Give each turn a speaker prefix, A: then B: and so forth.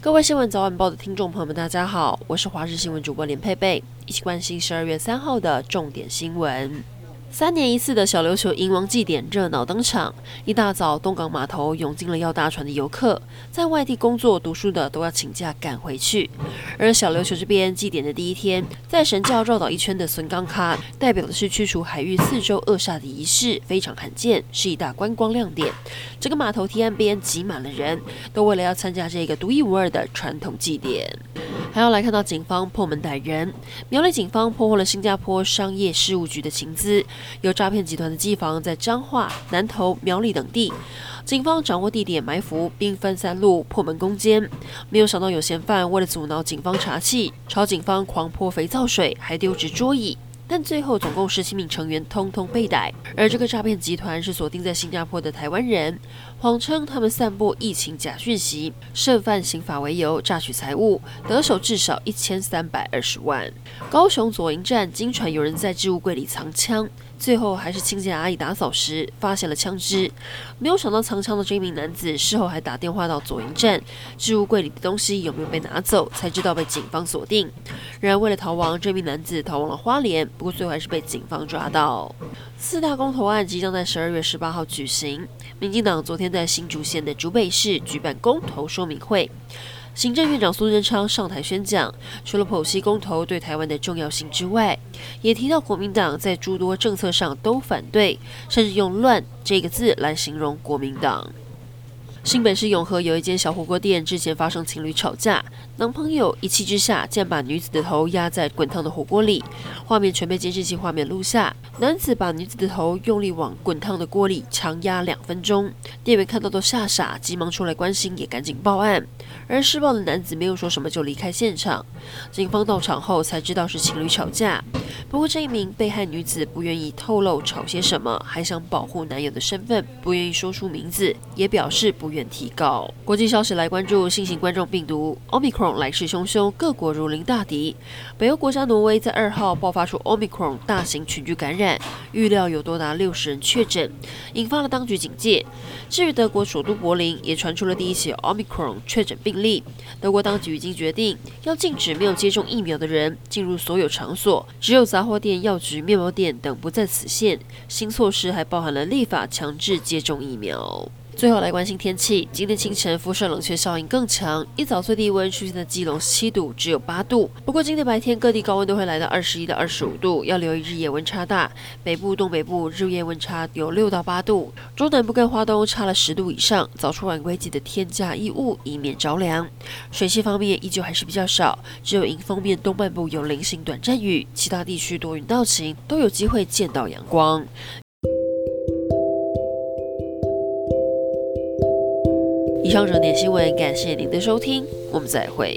A: 各位新闻早晚报的听众朋友们，大家好，我是华视新闻主播连佩佩，一起关心十二月三号的重点新闻。三年一次的小琉球迎王祭典热闹登场，一大早东港码头涌进了要搭船的游客，在外地工作读书的都要请假赶回去。而小琉球这边祭典的第一天，在神轿绕岛一圈的笋岗卡，代表的是驱除海域四周恶煞的仪式，非常罕见，是一大观光亮点。整个码头堤岸边挤满了人，都为了要参加这个独一无二的传统祭典。还要来看到警方破门逮人，苗栗警方破获了新加坡商业事务局的情资，有诈骗集团的机房在彰化、南投、苗栗等地，警方掌握地点埋伏，兵分三路破门攻坚。没有想到有嫌犯为了阻挠警方查气，朝警方狂泼肥皂水，还丢掷桌椅。但最后总共十七名成员通通被逮，而这个诈骗集团是锁定在新加坡的台湾人，谎称他们散播疫情假讯息，涉犯刑法为由诈取财物，得手至少一千三百二十万。高雄左营站惊传有人在置物柜里藏枪。最后还是清洁阿姨打扫时发现了枪支，没有想到藏枪的这名男子事后还打电话到左营站，置物柜里的东西有没有被拿走，才知道被警方锁定。然而为了逃亡，这名男子逃往了花莲，不过最后还是被警方抓到。四大公投案即将在十二月十八号举行，民进党昨天在新竹县的竹北市举办公投说明会。行政院长苏贞昌上台宣讲，除了剖析公投对台湾的重要性之外，也提到国民党在诸多政策上都反对，甚至用“乱”这个字来形容国民党。新北市永和有一间小火锅店，之前发生情侣吵架，男朋友一气之下竟然把女子的头压在滚烫的火锅里，画面全被监视器画面录下。男子把女子的头用力往滚烫的锅里强压两分钟，店员看到都吓傻，急忙出来关心，也赶紧报案。而施暴的男子没有说什么就离开现场，警方到场后才知道是情侣吵架。不过这一名被害女子不愿意透露吵些什么，还想保护男友的身份，不愿意说出名字，也表示不愿。提告。国际消息来关注新型冠状病毒 Omicron 来势汹汹，各国如临大敌。北欧国家挪威在二号爆发出 Omicron 大型群聚感染，预料有多达六十人确诊，引发了当局警戒。至于德国首都柏林，也传出了第一起 Omicron 确诊病例。德国当局已经决定要禁止没有接种疫苗的人进入所有场所，只有杂货店、药局、面包店等不在此限。新措施还包含了立法强制接种疫苗。最后来关心天气，今天清晨辐射冷却效应更强，一早最低温出现在基隆七度，只有八度。不过今天白天各地高温都会来到二十一到二十五度，要留意日夜温差大。北部、东北部日夜温差有六到八度，中南部跟花东差了十度以上。早出晚归记得添加衣物，以免着凉。水汽方面依旧还是比较少，只有迎风面东半部有零星短暂雨，其他地区多云到晴，都有机会见到阳光。以上热点新闻，感谢您的收听，我们再会。